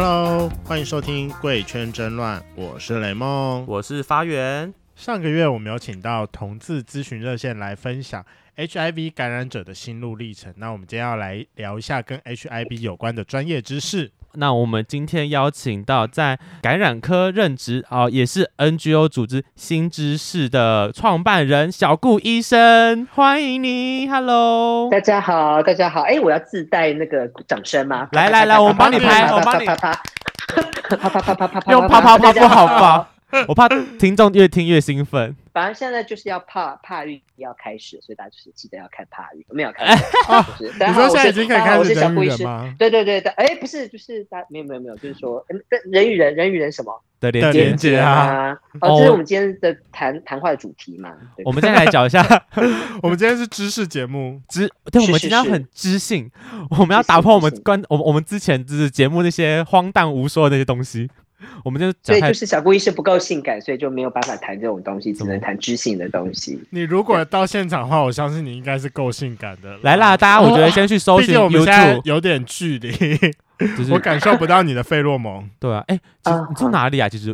Hello，欢迎收听《贵圈争乱》，我是雷梦，我是发源。上个月我们有请到同志咨询热线来分享 HIV 感染者的心路历程。那我们今天要来聊一下跟 HIV 有关的专业知识。那我们今天邀请到在感染科任职啊、呃，也是 NGO 组织新知识的创办人小顾医生，欢迎你，Hello，大家好，大家好，哎，我要自带那个掌声吗？来来来，我帮你拍，我帮你啪啪啪啪啪啪，用啪啪啪不好吧？我怕听众越听越兴奋。反正现在就是要怕怕运要开始，所以大家就是记得要看怕运。没有看，就是。你说现在已经可以开始我是小顾医师吗？对对对对，哎，不是，就是大没有没有没有，就是说，人与人人与人什么的连接，连接啊？哦，这是我们今天的谈谈话的主题嘛？我们再来讲一下，我们今天是知识节目，知对，我们今天很知性，我们要打破我们关我们我们之前就是节目那些荒诞无说的那些东西。我们就所以就是小顾医师不够性感，所以就没有办法谈这种东西，只能谈知性的东西。你如果到现场的话，我相信你应该是够性感的。来啦，大家，我觉得先去搜寻 YouTube，、哦、毕竟我们现在有点距离，就是、我感受不到你的费洛蒙。对啊，哎、欸，你住哪里啊？其实，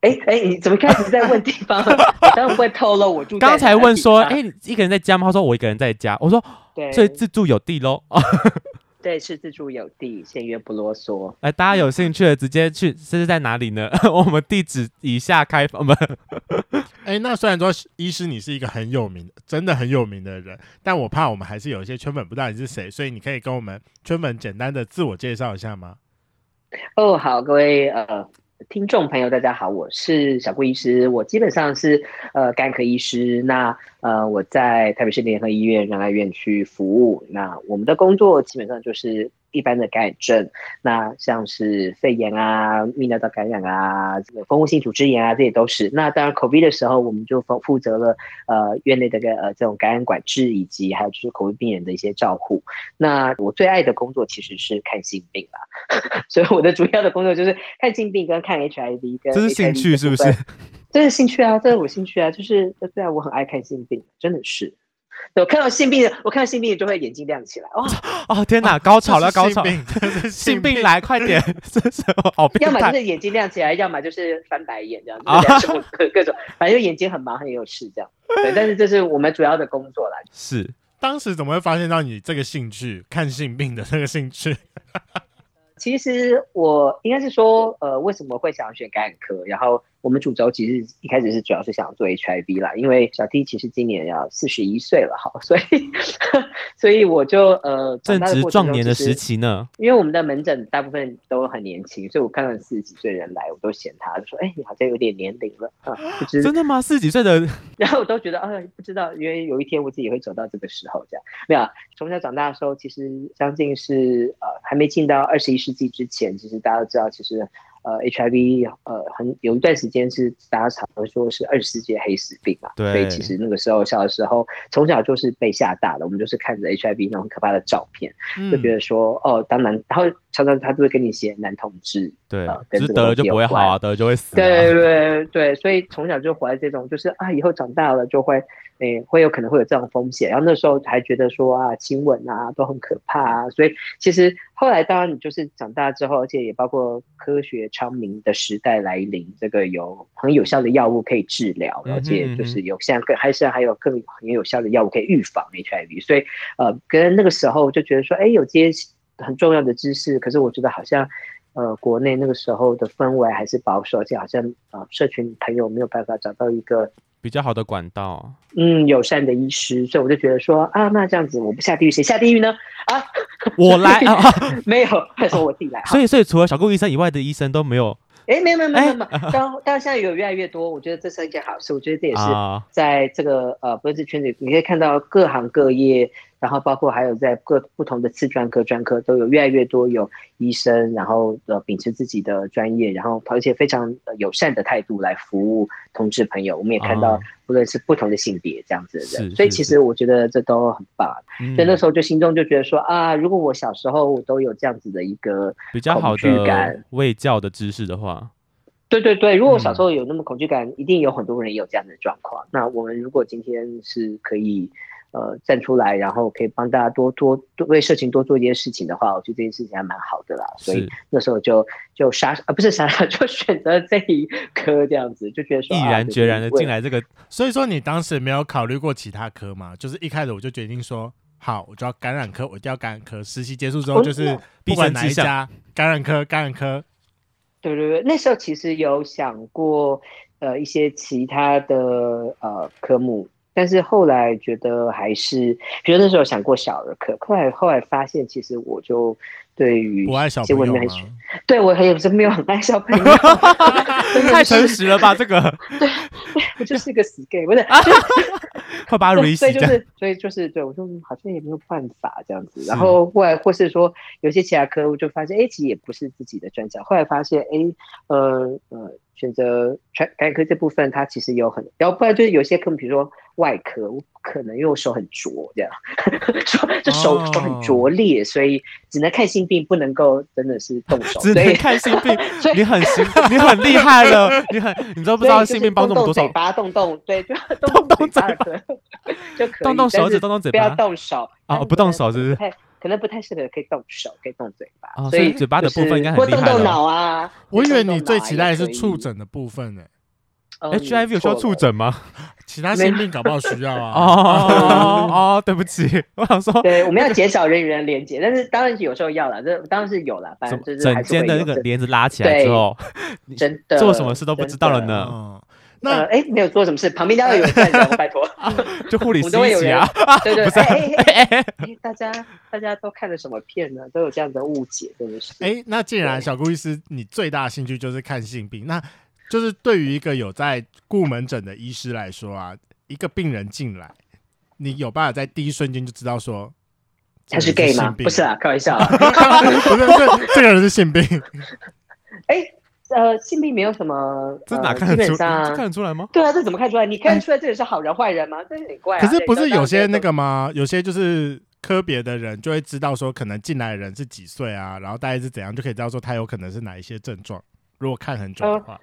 哎、欸、哎、欸，你怎么开始在问地方？我当然不会透露我住。刚才问说，哎、欸，你一个人在家吗？他说我一个人在家。我说，对，所以自助有地喽。对，是自助有地，先约不啰嗦。来，大家有兴趣的直接去，这是在哪里呢？我们地址以下开放。哎、欸，那虽然说医师你是一个很有名，真的很有名的人，但我怕我们还是有一些圈粉不知道你是谁，所以你可以跟我们圈粉简单的自我介绍一下吗？哦，好，各位呃。听众朋友，大家好，我是小顾医师。我基本上是呃肝科医师。那呃我在台北市联合医院仁爱院区服务。那我们的工作基本上就是。一般的感染症，那像是肺炎啊、泌尿道感染啊、这个蜂窝性组织炎啊，这些都是。那当然，COVID 的时候，我们就负负责了呃院内的个呃这种感染管制，以及还有就是 COVID 病人的一些照护。那我最爱的工作其实是看性病啦，所以我的主要的工作就是看性病跟看 HIV 跟。这是兴趣是不是？这是兴趣啊，这是我兴趣啊，就是对啊，我很爱看性病，真的是。我看到性病，我看到性病就会眼睛亮起来。哇哦天哪，高潮了，高潮！性病，性病来，快点！这是好变态。要么就是眼睛亮起来，要么就是翻白眼这样，就是两种各各种，反正就眼睛很忙，很有事这样。对，但是这是我们主要的工作啦。是，当时怎么会发现到你这个兴趣，看性病的这个兴趣？其实我应该是说，呃，为什么会想要选感染科？然后。我们主轴其实一开始是主要是想做 HIV 啦，因为小 T 其实今年要四十一岁了哈，所以 所以我就呃正值壮年的时期呢。因为我们的门诊大部分都很年轻，所以我看到四十几岁人来，我都嫌他，就说：“哎、欸，你好像有点年龄了啊。就是”真的吗？四十几岁的？然后我都觉得啊，不知道，因为有一天我自己也会走到这个时候，这样没有。从小长大的时候，其实将近是呃还没进到二十一世纪之前，其实大家都知道，其实。呃，HIV 呃，很有一段时间是大家常说是二十世纪黑死病嘛，对，所以其实那个时候小的时候，从小就是被吓大的，我们就是看着 HIV 那种可怕的照片，嗯、就觉得说哦，当然，然后常常他都会跟你写男同志，对，呃、跟这个得了就不会好啊，得了就会死，对对对，所以从小就活在这种，就是啊，以后长大了就会。诶、欸，会有可能会有这种风险，然后那时候还觉得说啊，亲吻啊都很可怕啊，所以其实后来当然你就是长大之后，而且也包括科学昌明的时代来临，这个有很有效的药物可以治疗，而且就是有现在更还是还有更很有效的药物可以预防 HIV，所以呃，跟那个时候就觉得说，哎、欸，有这些很重要的知识，可是我觉得好像呃，国内那个时候的氛围还是保守，而且好像呃，社群朋友没有办法找到一个。比较好的管道，嗯，友善的医师，所以我就觉得说啊，那这样子我不下地狱，谁下地狱呢？啊，我来 啊，没有，还说我自己来。所以，所以除了小顾医生以外的医生都没有。哎、欸，没有，没有，没有，没有。当当现在有越来越多，我觉得这是一件好事。我觉得这也是在这个呃，不是圈子里，你可以看到各行各业。然后包括还有在各不同的次专科、专科都有越来越多有医生，然后呃秉持自己的专业，然后而且非常友善的态度来服务同志朋友。我们也看到不论是不同的性别这样子的人，哦、所以其实我觉得这都很棒。所以那时候就心中就觉得说啊，如果我小时候都有这样子的一个比较好的卫教的知识的话。对对对，如果小时候有那么恐惧感，嗯、一定有很多人也有这样的状况。那我们如果今天是可以。呃，站出来，然后可以帮大家多多多为社群多做一些事情的话，我觉得这件事情还蛮好的啦。所以那时候就就傻啊，不是傻傻，就选择这一科这样子，就觉得说毅然决然的进来这个。所以说你当时没有考虑过其他科吗？就是一开始我就决定说，好，我就要感染科，我一定要感染科。实习结束之后就是不管哪一家感染科，感染科。对对对，那时候其实有想过呃一些其他的呃科目。但是后来觉得还是，比如那时候想过小儿科，后来后来发现，其实我就对于不爱小朋友吗？对我也不是没有很爱小朋友，太诚实了吧？这个 对，我就是一个死 gay，不是，快把他 r 所以就是，所以就是，对我说好像也没有办法这样子。然后后来或是说有些其他科，我就发现，哎，其实也不是自己的专长。后来发现，哎，呃呃。选择传感染科这部分，它其实有很，然后不然就是有些科目，比如说外科，我可能因为我手很拙，这样，手就手手很拙劣，所以只能看性病，不能够真的是动手。只能看性病，所以你很行，你很厉害了，你很，你都不知道性病帮助多少。嘴巴动动，对，就动动嘴巴，就可以动动手指，动动嘴巴，不要动手啊，不动手是不是？可能不太适合，可以动手，可以动嘴巴，哦、所以嘴巴的部分应该很厉害。或动动脑啊！我以为你最期待的是触诊的部分呢、嗯。HIV 有需要触诊吗？其他性病搞不好需要啊。哦 哦，对不起，我想说，对，我们要减少人与人连接，但是当然有时候要了，这当然是有了，反正就是整间的那个帘子拉起来之后，真的做什么事都不知道了呢。那哎、呃，没有做什么事，旁边都要有人在，拜托，就护理师一起啊，对对，不是，哎哎哎，大家大家都看了什么片呢？都有这样的误解，真的是。哎，那既然小顾医师你最大的兴趣就是看性病，那就是对于一个有在顾门诊的医师来说啊，一个病人进来，你有办法在第一瞬间就知道说他是 gay 吗？不是啊，开玩笑，不是，这这个人是性病。哎。呃，性病没有什么，这哪看得出？看得出来吗？对啊，这怎么看出来？你看得出来这人是好人坏人吗？这有点怪。可是不是有些那个吗？有些就是科别的人就会知道说，可能进来的人是几岁啊，然后大概是怎样，就可以知道说他有可能是哪一些症状。如果看很久的话。呃，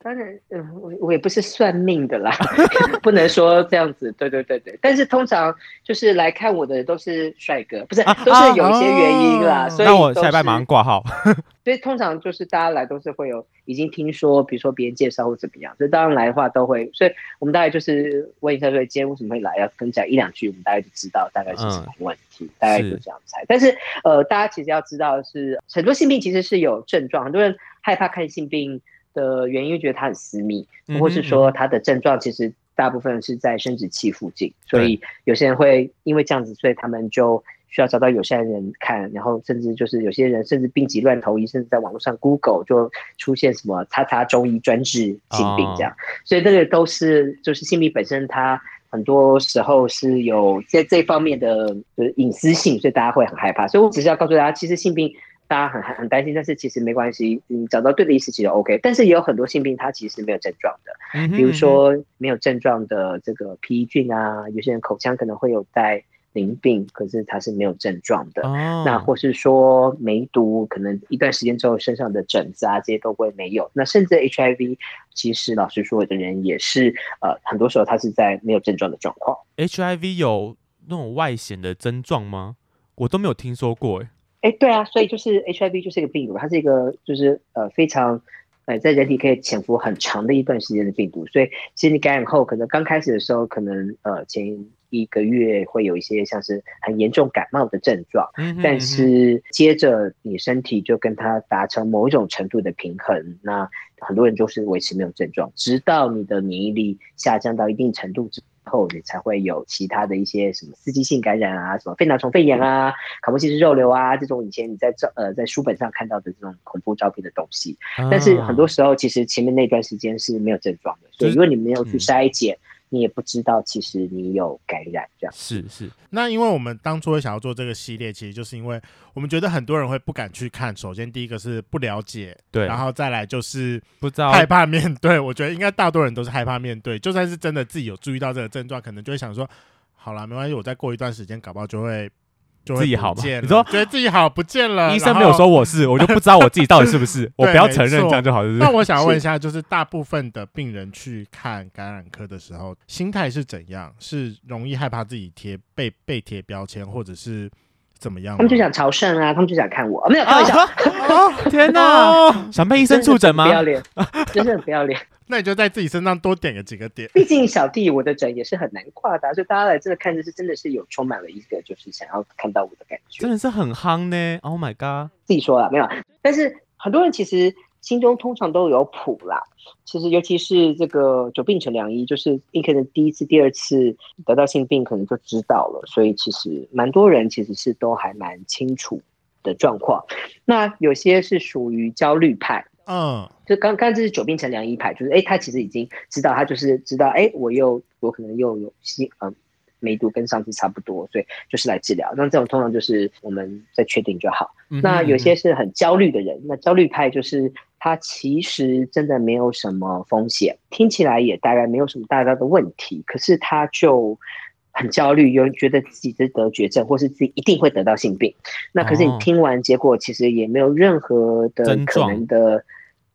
当然，嗯、呃，我我也不是算命的啦，不能说这样子。对对对对，但是通常就是来看我的都是帅哥，不是，啊、都是有一些原因啦。啊、所以那我下班马上挂号。所以通常就是大家来都是会有已经听说，比如说别人介绍或怎么样，所以当然来的话都会。所以我们大概就是问一下，说今天为什么会来，要跟讲一两句，我们大概就知道大概是什么问题，嗯、大概就这样猜。但是呃，大家其实要知道的是，很多性病其实是有症状，很多人害怕看性病。的原因觉得它很私密，或是说它的症状其实大部分是在生殖器附近，所以有些人会因为这样子，所以他们就需要找到有些人看，然后甚至就是有些人甚至病急乱投医，甚至在网络上 Google 就出现什么“叉叉中医专治性病”这样，所以这个都是就是性病本身它很多时候是有在这方面的就是隐私性，所以大家会很害怕。所以我只是要告诉大家，其实性病。大家很很担心，但是其实没关系，你找到对的医师其实 OK。但是也有很多性病，它其实是没有症状的，嗯、比如说没有症状的这个皮衣菌啊，有些人口腔可能会有带淋病，可是它是没有症状的。哦、那或是说梅毒，可能一段时间之后身上的疹子啊，这些都会没有。那甚至 HIV，其实老实说，有的人也是呃，很多时候他是在没有症状的状况。HIV 有那种外显的症状吗？我都没有听说过，哎。哎，对啊，所以就是 HIV 就是一个病毒，它是一个就是呃非常呃在人体可以潜伏很长的一段时间的病毒，所以其实你感染后，可能刚开始的时候，可能呃前一个月会有一些像是很严重感冒的症状，但是接着你身体就跟它达成某一种程度的平衡，那很多人就是维持没有症状，直到你的免疫力下降到一定程度之后你才会有其他的一些什么刺激性感染啊，什么肺囊虫肺炎啊，卡波西氏肉瘤啊，这种以前你在照呃在书本上看到的这种恐怖照片的东西。但是很多时候其实前面那段时间是没有症状的，所以如果你没有去筛检。嗯你也不知道，其实你有感染这样。是是，那因为我们当初会想要做这个系列，其实就是因为我们觉得很多人会不敢去看。首先，第一个是不了解，对，然后再来就是不知道害怕面对。我觉得应该大多人都是害怕面对，就算是真的自己有注意到这个症状，可能就会想说，好啦，没关系，我再过一段时间，搞不好就会就自己好嘛不见了你说觉得自己好不见了，医生没有说我是，我就不知道我自己到底是不是，我不要承认这样就好？那我想问一下，就是大部分的病人去看感染科的时候，心态是怎样？是容易害怕自己贴被被贴标签，或者是怎么样？他们就想朝圣啊，他们就想看我，没有开玩笑，啊 天哪！想被医生触诊吗？不要脸，真的很不要脸。那你就在自己身上多点个几个点。毕竟小弟我的诊也是很难跨的啊，所以大家来这个看的是真的是有充满了一个就是想要看到我的感觉。真的是很夯呢！Oh my god！自己说了没有？但是很多人其实心中通常都有谱啦。其实尤其是这个久病成良医，就是你可能第一次、第二次得到性病，可能就知道了。所以其实蛮多人其实是都还蛮清楚的状况。那有些是属于焦虑派。嗯，就刚刚这是久病成良医派，就是哎，他其实已经知道，他就是知道，哎，我又我可能又有新嗯梅毒跟上次差不多，所以就是来治疗。那这种通常就是我们再确定就好。嗯哼嗯。那有些是很焦虑的人，那焦虑派就是他其实真的没有什么风险，听起来也大概没有什么大大的问题，可是他就很焦虑，有人觉得自己是得绝症，或是自己一定会得到性病。那可是你听完结果，其实也没有任何的可能的。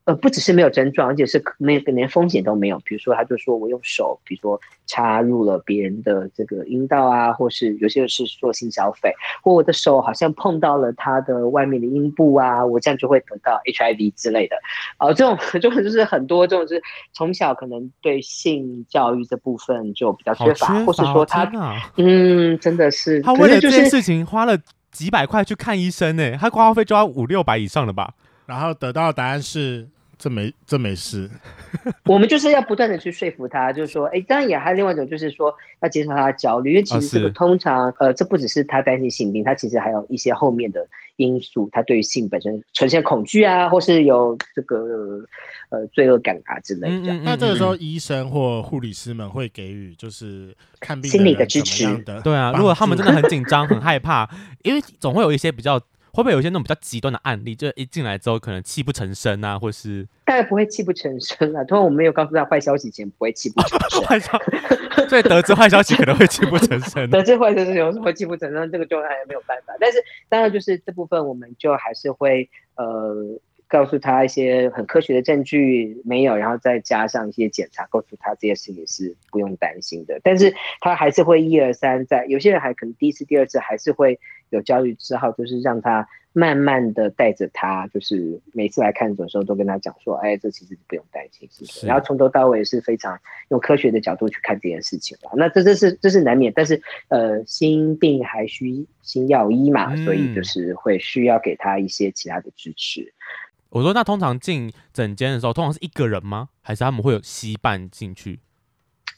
呃，不只是没有症状，而且是那个连风险都没有。比如说，他就说我用手，比如说插入了别人的这个阴道啊，或是有些人是做性消费，或我的手好像碰到了他的外面的阴部啊，我这样就会得到 HIV 之类的。啊、呃，这种 这种就是很多这种是从小可能对性教育这部分就比较缺乏，缺乏或是说他、啊、嗯，真的是他为了这件事情花了几百块去看医生呢，他挂号费就要五六百以上了吧？然后得到的答案是。这没这没事，我们就是要不断的去说服他，就是说，哎，当然也还有另外一种，就是说要减少他的焦虑，因为其实这个通常，哦、呃，这不只是他担心性病，他其实还有一些后面的因素，他对于性本身呈现恐惧啊，或是有这个呃罪恶感啊之类的。嗯嗯嗯嗯，那这个时候，医生或护理师们会给予就是看病心理的支持。对啊，如果他们真的很紧张、很害怕，因为总会有一些比较。会不会有一些那种比较极端的案例，就一进来之后可能泣不成声啊，或是大概不会泣不成声啊。通常我们没有告诉他坏消息前不会泣不成声，坏消息，所以得知坏消息可能会泣不成声。得知坏消息有时候会泣不成声，这个就还没有办法。但是当然就是这部分我们就还是会呃告诉他一些很科学的证据没有，然后再加上一些检查，告诉他这些事情是不用担心的。但是他还是会一而三在，有些人还可能第一次、第二次还是会。有焦虑之后，就是让他慢慢的带着他，就是每次来看诊的时候都跟他讲说，哎，这其实不用担心？然后从头到尾是非常用科学的角度去看这件事情的。那这这是这是难免，但是呃，心病还需心药医嘛，嗯，所以就是会需要给他一些其他的支持。我说，那通常进诊间的时候，通常是一个人吗？还是他们会有稀伴进去？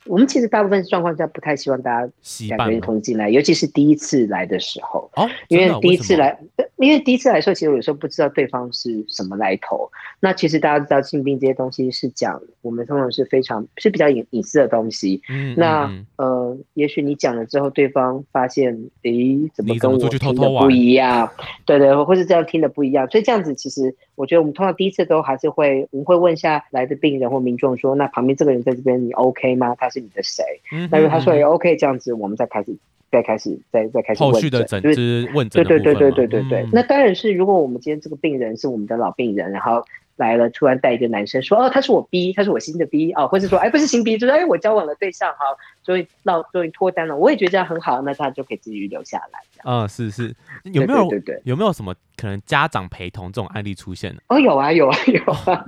我们其实大部分状况下不太希望大家两个人同时进来，尤其是第一次来的时候。哦，因为第一次来，因为第一次来说，其实我有时候不知道对方是什么来头。那其实大家知道性病这些东西是讲，我们通常是非常是比较隐隐私的东西。嗯，那呃，也许你讲了之后，对方发现，诶，怎么跟我听的不一样？对对，或是这样听的不一样。所以这样子，其实我觉得我们通常第一次都还是会，我们会问一下来的病人或民众说，那旁边这个人在这边，你 OK 吗？他是你的谁？嗯那如果他说也 OK，这样子我们再开始，再开始，再再开始问后续的诊治问诊。对对对对对对对。那当然是，如果我们今天这个病人是我们的老病人，然后来了，突然带一个男生说，哦，他是我 B，他是我新的 B 哦，或是说，哎，不是新 B，就是哎，我交往了对象，好，所以到终于脱单了，我也觉得这样很好，那他就可以继续留下来。嗯，是是，有没有对对有没有什么可能家长陪同这种案例出现呢？哦，有啊有啊有啊，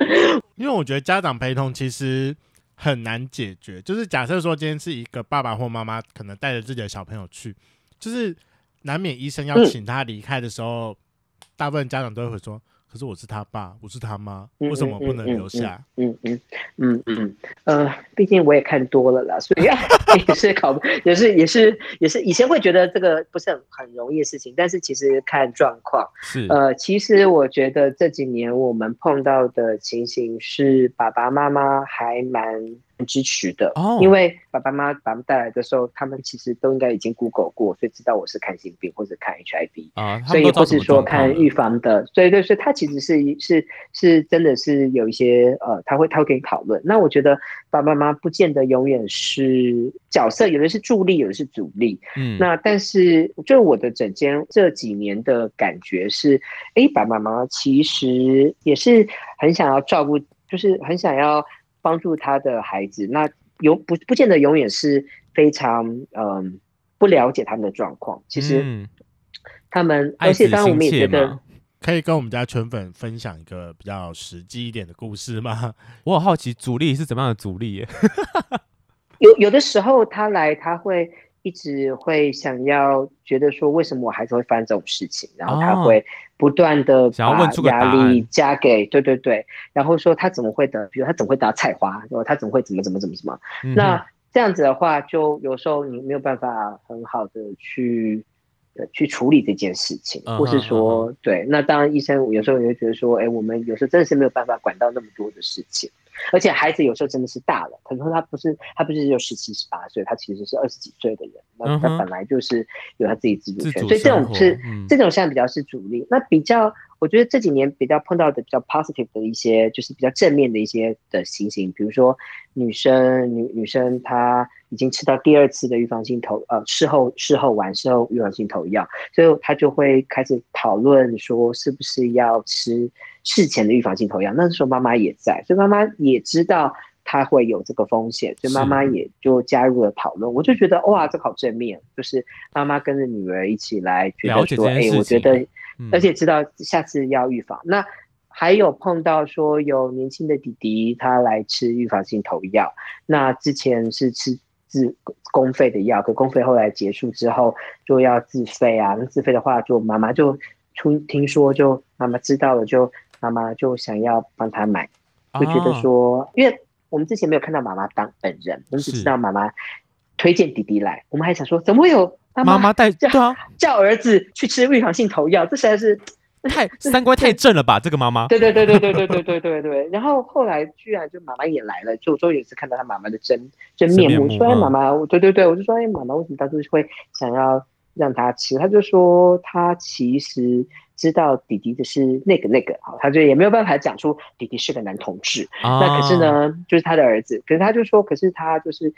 因为我觉得家长陪同其实。很难解决，就是假设说今天是一个爸爸或妈妈，可能带着自己的小朋友去，就是难免医生要请他离开的时候，嗯、大部分家长都会说。可是我是他爸，我是他妈，为什么不能留下？嗯嗯嗯嗯嗯，呃，毕竟我也看多了啦，所以 也是考，也是也是也是以前会觉得这个不是很很容易的事情，但是其实看状况是呃，其实我觉得这几年我们碰到的情形是爸爸妈妈还蛮支持的。哦，因为爸爸妈妈把他们带来的时候，他们其实都应该已经 Google 过，所以知道我是看性病或者看 HIV 啊，所以或是说看预防的。所以对，所以他其实是是是真的是有一些呃，他会他会跟你讨论。那我觉得爸爸妈妈不见得永远是角色，有的是助力，有的是阻力。嗯，那但是就我的整间这几年的感觉是，哎，爸爸妈妈其实也是很想要照顾，就是很想要帮助他的孩子。那永不不见得永远是非常嗯不了解他们的状况。其实他们，而且当然我们也觉得，可以跟我们家全粉分享一个比较实际一点的故事吗？我很好奇阻力是怎么样的阻力耶？有有的时候他来他会。一直会想要觉得说，为什么我孩子会发生这种事情？然后他会不断的把压力加给，对对对，然后说他怎么会得，比如他怎么会得菜花，然后他怎么会怎么怎么怎么怎么？嗯、那这样子的话，就有时候你没有办法很好的去去处理这件事情，或是说，对，那当然医生有时候也会觉得说，哎，我们有时候真的是没有办法管到那么多的事情。而且孩子有时候真的是大了，可能他不是他不是只有十七十八岁，他其实是二十几岁的人，那他本来就是有他自己自主权，所以这种是、嗯、这种现在比较是主力。那比较我觉得这几年比较碰到的比较 positive 的一些，就是比较正面的一些的情形，比如说女生女女生她已经吃到第二次的预防性投呃事后事后完事后预防性投药，所以她就会开始讨论说是不是要吃。事前的预防性投药，那时候妈妈也在，所以妈妈也知道他会有这个风险，所以妈妈也就加入了讨论。我就觉得哇，这好正面，就是妈妈跟着女儿一起来觉得说，哎、欸，我觉得，而且知道下次要预防。嗯、那还有碰到说有年轻的弟弟他来吃预防性投药，那之前是吃自公费的药，可公费后来结束之后就要自费啊，那自费的话就妈妈就出听说就妈妈知道了就。妈妈就想要帮他买，就觉得说，哦、因为我们之前没有看到妈妈当本人，我们只知道妈妈推荐弟弟来，我们还想说，怎么会有妈妈带叫叫儿子去吃预防性投药？这实在是 太三观太正了吧？这个妈妈，对对对对对对对对对对。然后后来居然就妈妈也来了，就终于是看到他妈妈的真真面目。说哎，妈妈，对对对，我就说哎，妈妈为什么当初会想要让他吃？他就说他其实。知道弟弟的是那个那个，好，他就也没有办法讲出弟弟是个男同志。哦、那可是呢，就是他的儿子，可是他就说，可是他就是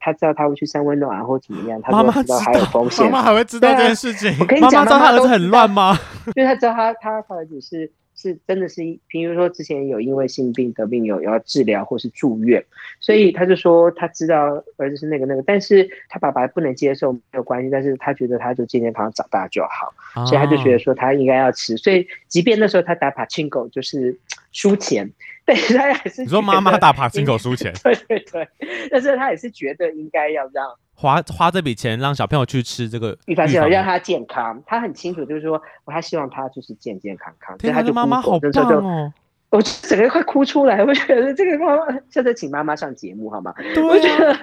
他知道他会去三温暖啊，或怎么样，他就知道还有风险。妈妈还会知道这件事情？啊、我跟你讲，妈妈知道他儿子很乱吗？因为他知道他他他儿子是。是真的是，比如说之前有因为性病得病有要治疗或是住院，所以他就说他知道儿子是那个那个，但是他爸爸不能接受没有关系，但是他觉得他就健健康康长大就好，哦、所以他就觉得说他应该要吃，所以即便那时候他打帕青狗就是输钱，对他也是你说妈妈打帕青狗输钱，对对对，但是他也是觉得应该要让。花花这笔钱让小朋友去吃这个预防性，让他健康。他很清楚，就是说，我还希望他就是健健康康。天哪，这妈妈好棒哦！我整个快哭出来，我觉得这个妈妈下次请妈妈上节目好吗？对啊，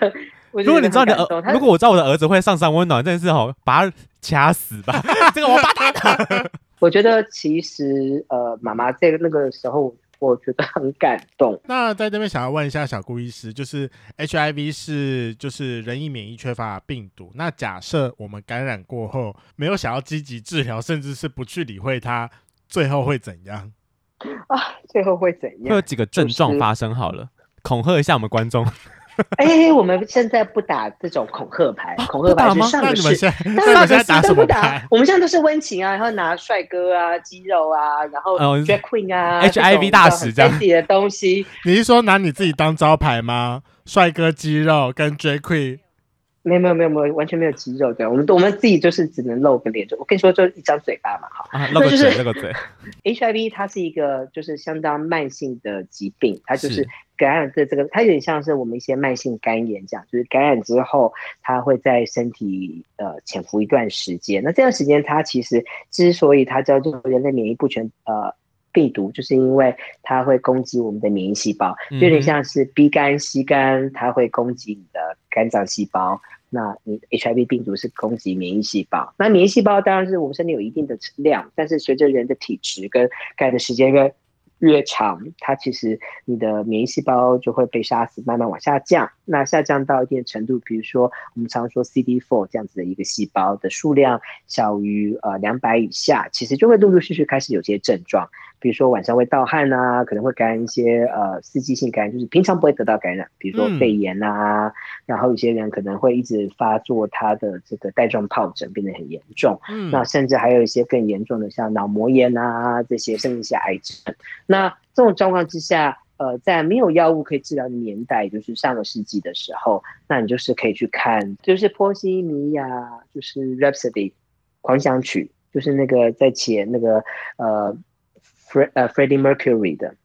我觉得，如果你知道你的儿，如果我知道我的儿子会上山温暖，真的是好把他掐死吧！这个我把他。我觉得其实呃，妈妈在那个时候。我觉得很感动。那在这边想要问一下小顾医师，就是 HIV 是就是人体免疫缺乏病毒。那假设我们感染过后没有想要积极治疗，甚至是不去理会它，最后会怎样？啊，最后会怎样？会有几个症状发生？好了，就是、恐吓一下我们观众。哎、欸，我们现在不打这种恐吓牌，恐吓牌是上的是，大家打什么牌？我们现在都是温情啊，然后拿帅哥啊、肌肉啊，然后 drag queen 啊、HIV 大使这样子的东西。你是说拿你自己当招牌吗？帅哥、肌肉跟 drag queen？没有没有没有没有，完全没有肌肉的。我们我们自己就是只能露个脸，就我跟你说，就一张嘴巴嘛，哈、啊，露个嘴，露个嘴。HIV 它是一个就是相当慢性的疾病，它就是感染的这个，它有点像是我们一些慢性肝炎这样，就是感染之后，它会在身体呃潜伏一段时间。那这段时间，它其实之所以它叫做人类免疫不全呃。病毒就是因为它会攻击我们的免疫细胞，就有点像是 B 肝、C 肝，它会攻击你的肝脏细胞。那你 HIV 病毒是攻击免疫细胞。那免疫细胞当然是我们身体有一定的量，但是随着人的体质跟感染的时间跟越长，它其实你的免疫细胞就会被杀死，慢慢往下降。那下降到一定程度，比如说我们常说 CD4 这样子的一个细胞的数量小于呃两百以下，其实就会陆陆续续开始有些症状，比如说晚上会盗汗啊，可能会感染一些呃刺激性感染，就是平常不会得到感染，比如说肺炎啊，嗯、然后有些人可能会一直发作，他的这个带状疱疹变得很严重。嗯，那甚至还有一些更严重的，像脑膜炎啊这些，甚至一些癌症。那这种状况之下，呃，在没有药物可以治疗的年代，就是上个世纪的时候，那你就是可以去看，就是波西米亚，就是 Rhapsody 狂想曲，就是那个在写那个呃 Fre 呃 Freddie Mercury 的，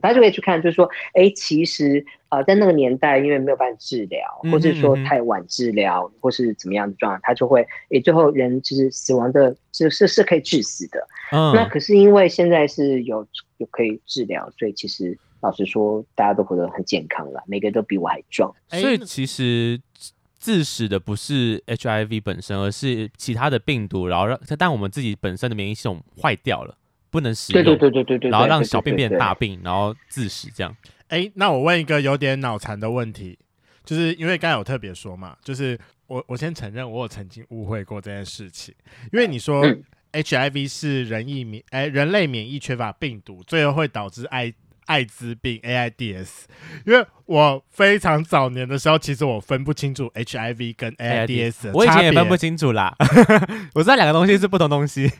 大家就可以去看，就是说，哎，其实呃在那个年代，因为没有办法治疗，或者说太晚治疗，或是怎么样的状况，他就会，哎，最后人就是死亡的，是是是可以致死的。嗯，那可是因为现在是有。有可以治疗，所以其实老实说，大家都活得很健康了，每个人都比我还壮。所以其实致死的不是 HIV 本身，而是其他的病毒，然后让但我们自己本身的免疫系统坏掉了，不能使用。对对对对对，然后让小便变大病，然后致死这样。哎，那我问一个有点脑残的问题，就是因为刚才有特别说嘛，就是我我先承认我有曾经误会过这件事情，因为你说。嗯 HIV 是人疫免哎，人类免疫缺乏病毒，最后会导致艾艾滋病 AIDS。因为我非常早年的时候，其实我分不清楚 HIV 跟 AIDS，我以前也分不清楚啦。我知道两个东西是不同东西。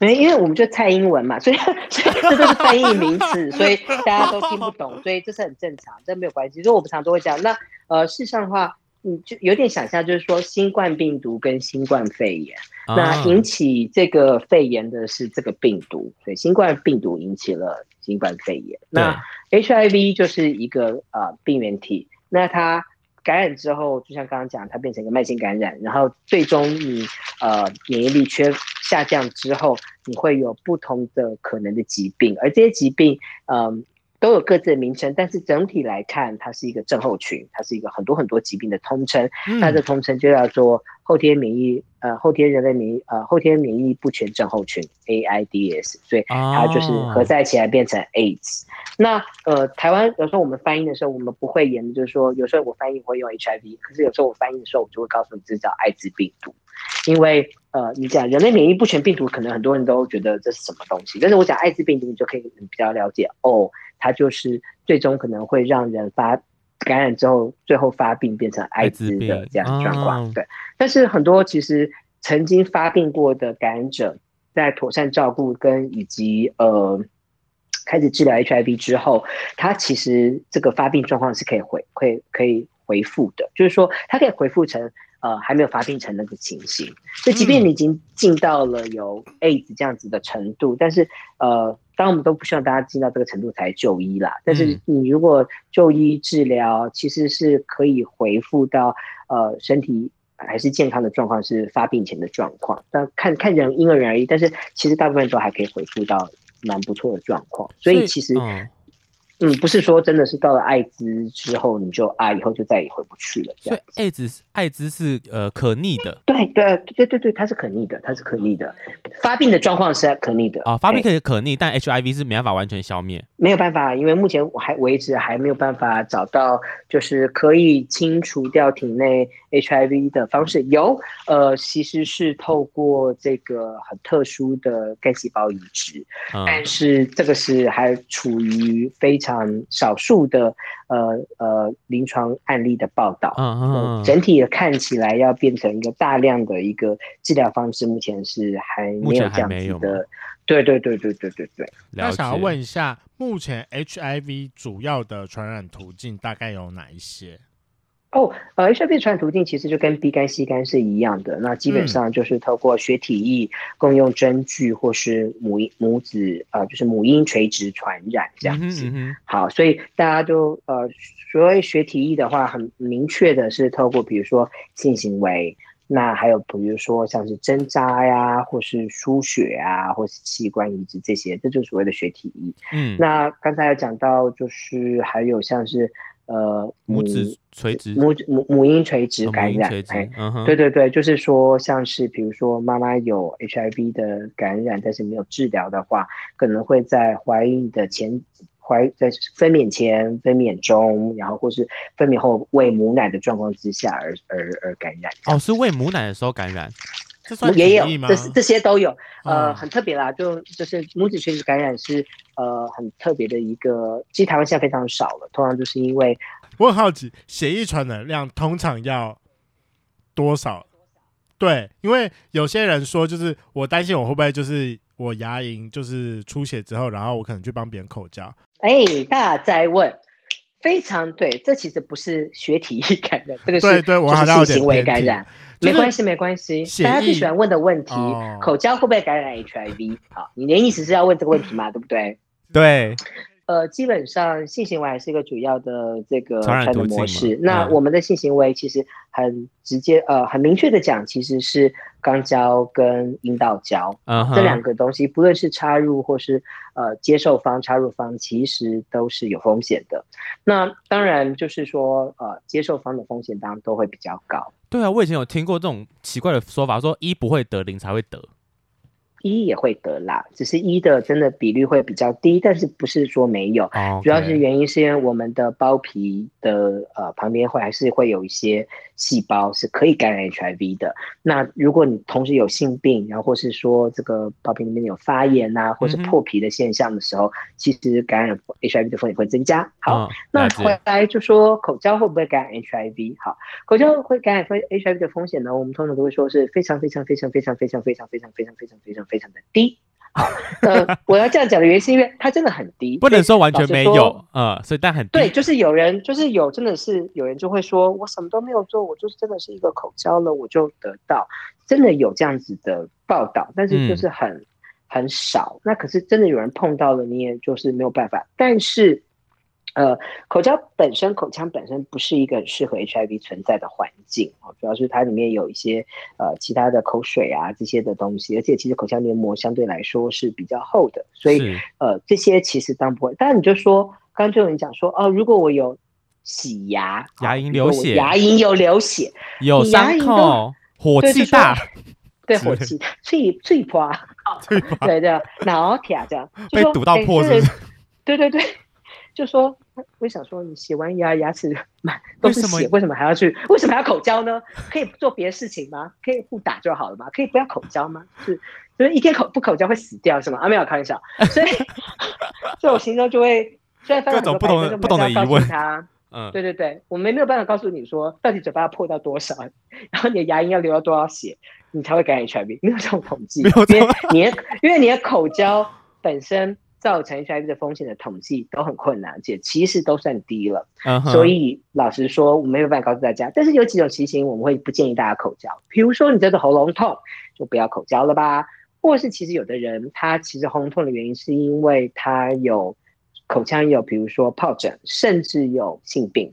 对，因为我们就蔡英文嘛，所以所以这都是翻译名词，所以大家都听不懂，所以这是很正常，这没有关系。所以我们常常都会讲，那呃，事实上的话。你就有点想象，就是说新冠病毒跟新冠肺炎，啊、那引起这个肺炎的是这个病毒，所以新冠病毒引起了新冠肺炎。那 HIV 就是一个呃病原体，那它感染之后，就像刚刚讲，它变成一个慢性感染，然后最终你呃免疫力缺下降之后，你会有不同的可能的疾病，而这些疾病嗯。呃都有各自的名称，但是整体来看，它是一个症候群，它是一个很多很多疾病的通称。它的通称就叫做后天免疫呃后天人类免疫呃后天免疫不全症候群 AIDS，所以它就是合在一起来变成 AIDS。哦、那呃台湾有时候我们翻译的时候，我们不会演，就是说有时候我翻译会用 HIV，可是有时候我翻译的时候，我就会告诉你这叫艾滋病毒，因为呃你讲人类免疫不全病毒，可能很多人都觉得这是什么东西，但是我讲艾滋病毒，你就可以比较了解哦。它就是最终可能会让人发感染之后，最后发病变成艾滋的这样的状况。哦、对，但是很多其实曾经发病过的感染者，在妥善照顾跟以及呃开始治疗 HIV 之后，他其实这个发病状况是可以回可以可以回复的，就是说它可以回复成。呃，还没有发病成那个情形，所以即便你已经进到了有 AIDS 这样子的程度，嗯、但是呃，当然我们都不希望大家进到这个程度才就医啦。但是你如果就医治疗，其实是可以回复到呃身体还是健康的状况，是发病前的状况。但看看人因人而异，但是其实大部分都还可以恢复到蛮不错的状况。所以其实。嗯，不是说真的是到了艾滋之后你就啊以后就再也回不去了。所以艾滋艾滋是呃可逆的。对对对对对，它是可逆的，它是可逆的。发病的状况是可逆的啊、哦，发病可以可逆，但 HIV 是没办法完全消灭。没有办法，因为目前我还为止还没有办法找到就是可以清除掉体内 HIV 的方式。有呃，其实是透过这个很特殊的干细胞移植，嗯、但是这个是还处于非常。嗯，少数的呃呃临床案例的报道，嗯嗯，整体的看起来要变成一个大量的一个治疗方式，目前是还没有这样子的。对对对对对对对。那想要问一下，目前 HIV 主要的传染途径大概有哪一些？哦，呃，HIV 传染途径其实就跟 B 肝、C 肝是一样的，那基本上就是透过血体液共用针具或是母母子呃，就是母婴垂直传染这样子。嗯嗯、好，所以大家都呃，所谓血体液的话，很明确的是透过比如说性行为，那还有比如说像是针扎呀，或是输血啊，或是器官移植这些，这就是所谓的血体液。嗯，那刚才有讲到，就是还有像是。呃母子垂直母母母婴垂直感染，哎，嗯、对对对，就是说像是比如说妈妈有 HIV 的感染，但是没有治疗的话，可能会在怀孕的前怀在分娩前、分娩中，然后或是分娩后喂母奶的状况之下而而而感染。哦，是喂母奶的时候感染。也有，这这些都有，呃，很特别啦，就就是母子垂直感染是呃很特别的一个，其实台湾现在非常少了，通常就是因为我很好奇，血液传染量通常要多少？对，因为有些人说，就是我担心我会不会就是我牙龈就是出血之后，然后我可能去帮别人口交。哎，大家在问，非常对，这其实不是学体液感染，这个是对对，我好像有点行为感染。没关系，没关系。大家最喜欢问的问题，哦、口交会不会感染 HIV？好，你的意思是要问这个问题吗？对不对？对。呃，基本上性行为还是一个主要的这个传染的模式。那我们的性行为其实很直接，呃，很明确的讲，其实是肛交跟阴道交、uh huh. 这两个东西，不论是插入或是呃接受方、插入方，其实都是有风险的。那当然就是说，呃，接受方的风险当然都会比较高。对啊，我以前有听过这种奇怪的说法，说一不会得，零才会得。一也会得啦，只是一的真的比率会比较低，但是不是说没有.主要是原因是因为我们的包皮的呃旁边会还是会有一些细胞是可以感染 HIV 的。那如果你同时有性病，然后或是说这个包皮里面有发炎啊，或是破皮的现象的时候，嗯、其实感染 HIV 的风险会增加。好，哦、那回来就说口交会不会感染 HIV？好，口交会感染 HIV 的风险呢？我们通常都会说是非常非常非常非常非常非常非常非常非常非常。非常的低，好，呃，我要这样讲的原因是因为它真的很低，不能说完全没有，呃，所以但很低。对，就是有人就是有，真的是有人就会说，我什么都没有做，我就是真的是一个口交了，我就得到，真的有这样子的报道，但是就是很、嗯、很少。那可是真的有人碰到了，你也就是没有办法，但是。呃，口交本身，口腔本身不是一个很适合 HIV 存在的环境哦，主要是它里面有一些呃其他的口水啊这些的东西，而且其实口腔黏膜相对来说是比较厚的，所以呃这些其实当不会。但你就说，刚刚就有人讲说，哦，如果我有洗牙，牙龈流血，牙龈有流血，有伤口，火气大，对，火气大，脆脆 破，对对对，脑铁这样被堵到破是不是？对对对。就说，我想说，你洗完牙牙齿满都是血，为什么还要去？为什么还要口交呢？可以做别的事情吗？可以不打就好了吗？可以不要口交吗？是，就是一天口不口交会死掉是吗？啊，没有开玩笑。所以，所以我心中就会，虽然各种不同的不同的疑问。他，嗯，对对对，我们没有办法告诉你说，到底嘴巴要破到多少，然后你的牙龈要流到多少血，你才会感染 HIV，没有这种统计，因为你因为你的口交本身。造成 HIV 的风险的统计都很困难，而且其实都算低了。Uh huh. 所以老实说，我没有办法告诉大家。但是有几种情形，我们会不建议大家口交。比如说，你真的喉咙痛，就不要口交了吧。或是其实有的人，他其实喉咙痛的原因是因为他有口腔有，比如说疱疹，甚至有性病。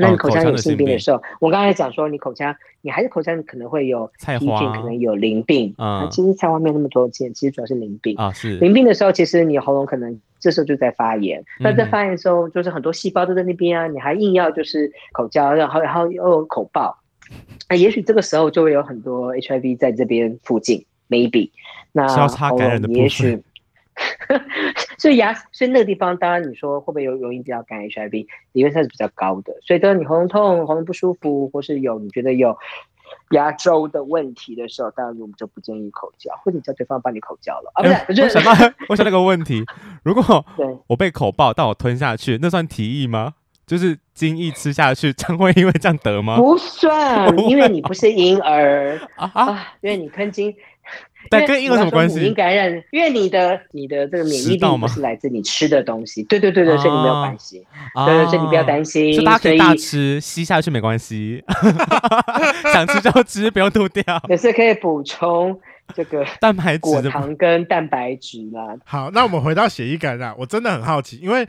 那你口腔有性病的时候，哦、我刚才讲说，你口腔，你还是口腔可能会有菜花，可能有淋病啊。嗯、其实菜花没有那么多见，其实主要是淋病啊。是淋病的时候，其实你喉咙可能这时候就在发炎。那、嗯、在发炎的时候，就是很多细胞都在那边啊，你还硬要就是口交，然后然后又有口爆，那也许这个时候就会有很多 HIV 在这边附近，maybe 那交叉感染的部分。也许 所以牙，所以那个地方，当然你说会不会有容易比较感染 HIV，理论上是比较高的。所以当你喉咙痛、喉咙不舒服，或是有你觉得有牙周的问题的时候，当然我们就不建议口交，或者你叫对方帮你口交了啊。不是，欸、我觉得我想到，我想那个问题，如果我被口爆，但我吞下去，那算提议吗？就是精液吃下去，将会因为这样得吗？不算，因为你不是婴儿啊，啊，因为你吞精。但跟婴儿有什么关系？母婴感染，因为你的你的这个免疫力不是来自你吃的东西，对对对对，所以你没有关系，哦、对，对，所以你不要担心。就大家可以大吃，吸下去没关系，想吃就吃，不用吐掉。也是可以补充这个蛋白质、果糖跟蛋白质嘛。好，那我们回到血液感染，我真的很好奇，因为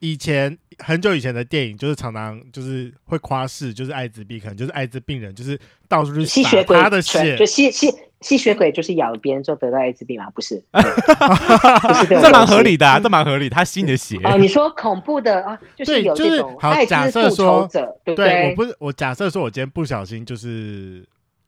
以前很久以前的电影就是常常就是会夸示，就是艾滋病可能就是艾滋病人就是到处去吸血鬼他的血，就吸吸。吸血鬼就是咬别人之后得到艾滋病吗？不是，不是这蛮合理的啊，这蛮合理。他吸你的血哦，你说恐怖的啊，就是有这种艾滋复仇者？对，我不是我假设说，我今天不小心就是。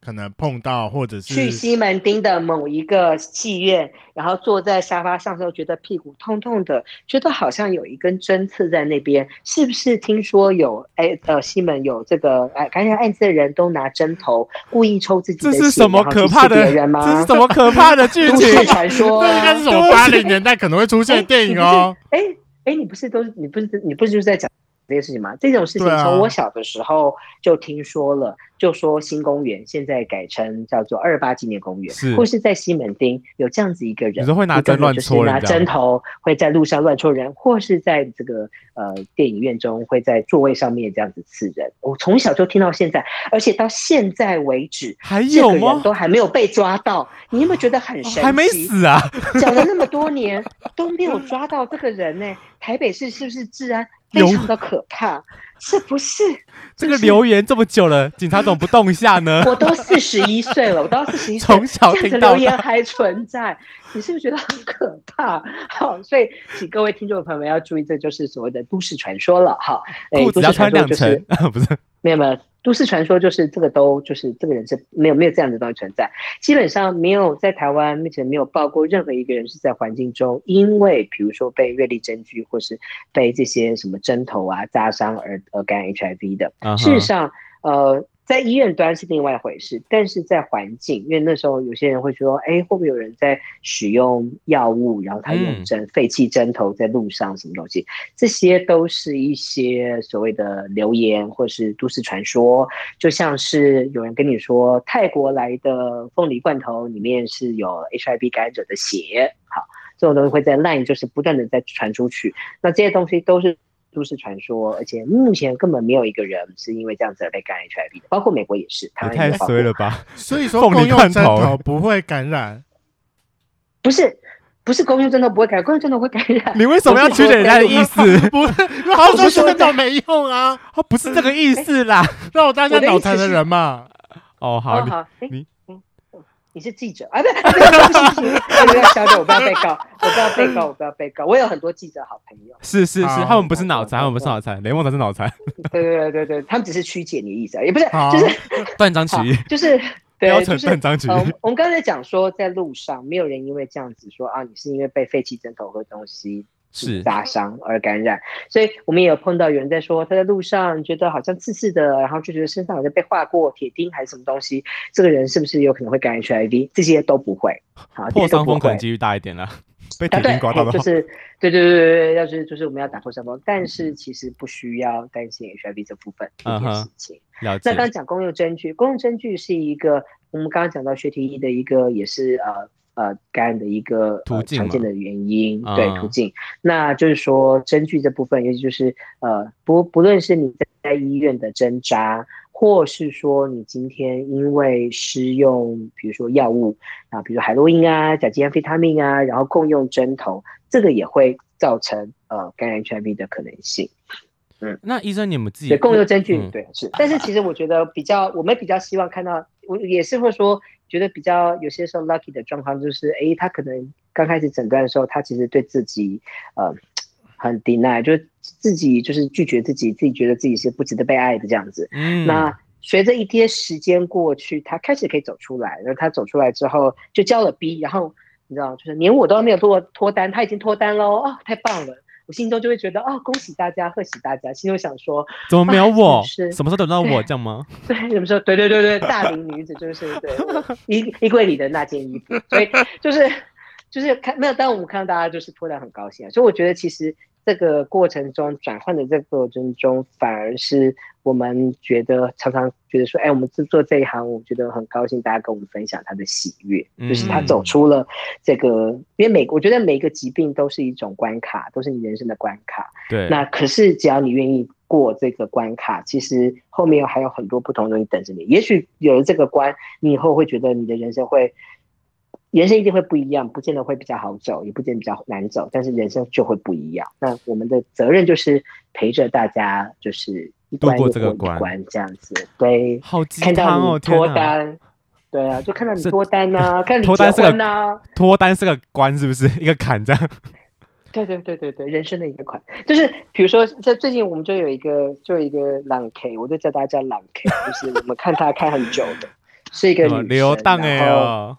可能碰到，或者是去西门町的某一个戏院，然后坐在沙发上时候，觉得屁股痛痛的，觉得好像有一根针刺在那边，是不是？听说有哎呃，西门有这个哎，感染艾滋的人都拿针头故意抽自己的血，这是什么可怕的人吗？这是什么可怕的剧情？传说，这应该是什么八零年代可能会出现的电影哦。哎哎，你不是都你不是你不是就是在讲这些事情吗？这种事情从我小的时候就听说了。就说新公园现在改成叫做二八纪念公园，或是在西门町有这样子一个人，会拿针乱戳人，拿针头会在路上乱戳人，或是在这个呃电影院中会在座位上面这样子刺人。我从小就听到现在，而且到现在为止还有吗？人都还没有被抓到，你有没有觉得很神奇？还没死啊？讲了那么多年 都没有抓到这个人呢、欸？台北市是不是治安非常的可怕？是不是？这个留言这么久了，警察怎么不动一下呢？我都四十一岁了，我都四十一岁，从小听到留言还存在，你是不是觉得很可怕？好，所以请各位听众朋友们要注意，这就是所谓的都市传说了。哈，裤子要穿两层，不是？没有没有。都市传说就是这个都就是这个人是没有没有这样的东西存在，基本上没有在台湾目前没有报过任何一个人是在环境中因为比如说被瑞丽针具或是被这些什么针头啊扎伤而而感染 HIV 的。Uh huh. 事实上，呃。在医院端是另外一回事，但是在环境，因为那时候有些人会说，哎，会不会有人在使用药物，然后他用针、嗯、废弃针头在路上什么东西？这些都是一些所谓的流言或是都市传说，就像是有人跟你说泰国来的凤梨罐头里面是有 HIV 感染者的血，好，这种东西会在 LINE 就是不断的在传出去，那这些东西都是。都市传说，而且目前根本没有一个人是因为这样子而被感染 HIV 的，包括美国也是。他太衰了吧？所以说，公用针头不会感染？不是，不是公用针头不会感染，公用针头会感染。你为什么要曲解人家的意思？不是，他说针头没用啊，他不是这个意思啦。让我当下脑残的人嘛。哦，好，好，你。你是记者啊？对，不是不是，不 要消掉，我不要被告，我不要被告，我不要被告。我有很多记者好朋友，是是是，他们不是脑残，他们不是脑残，雷梦才是脑残。对对对对对，他们只是曲解你的意思，也不是，就是断章取义，就是标准断章取义。我们刚才讲说，在路上没有人因为这样子说啊，你是因为被废弃针头和东西。是砸伤而感染，所以我们也有碰到有人在说，他在路上觉得好像刺刺的，然后就觉得身上好像被划过铁钉还是什么东西，这个人是不是有可能会感染 HIV？这些都不会，好，破伤风可能几率大一点了，被铁钉刮到就是对对对对对，要是就是我们要打破伤风，但是其实不需要担心 HIV 这部分这件事情。了解。那刚刚讲公用针具，公用针具是一个我们刚刚讲到学体液的一个也是呃。呃，感染的一个途径、呃、常见的原因，对途径，那就是说针具这部分，尤其就是呃，不不论是你在，在医院的针扎，或是说你今天因为施用，比如说药物啊，比如海洛因啊、甲基安非他命啊，然后共用针头，这个也会造成呃感染 HIV 的可能性。嗯，那医生你们自己共用针具，嗯、对是，但是其实我觉得比较，我们比较希望看到，我也是会说。觉得比较有些时候 lucky 的状况就是，哎，他可能刚开始诊断的时候，他其实对自己呃很 deny，就是自己就是拒绝自己，自己觉得自己是不值得被爱的这样子。嗯。那随着一些时间过去，他开始可以走出来，然后他走出来之后就交了 B，然后你知道，就是连我都没有脱脱单，他已经脱单喽，哦，太棒了。我心中就会觉得啊，恭喜大家，贺喜大家。心中想说，怎么没有我？是什么时候等到我这样吗？对，什么时候？对对对对，大龄女子就是对衣衣柜里的那件衣服，所以就是就是看没有。当我们看到大家就是脱单很高兴啊，所以我觉得其实。这个过程中转换的这个过程中，反而是我们觉得常常觉得说，哎，我们做做这一行，我觉得很高兴，大家跟我们分享他的喜悦，嗯、就是他走出了这个，因为每我觉得每一个疾病都是一种关卡，都是你人生的关卡。对。那可是只要你愿意过这个关卡，其实后面有还有很多不同的东西等着你。也许有了这个关，你以后会觉得你的人生会。人生一定会不一样，不见得会比较好走，也不见得比较难走，但是人生就会不一样。那我们的责任就是陪着大家，就是一关一过一关这样子。对，好看到你脱单，对啊，就看到你脱单啊，看你脱单是个结婚啊，脱单是个关，是不是一个坎这样？对对对对对，人生的一个坎，就是比如说在最近我们就有一个就有一个朗 K，我就叫大家叫朗 K，就是我们看他看很久的，是一个流荡哎哦，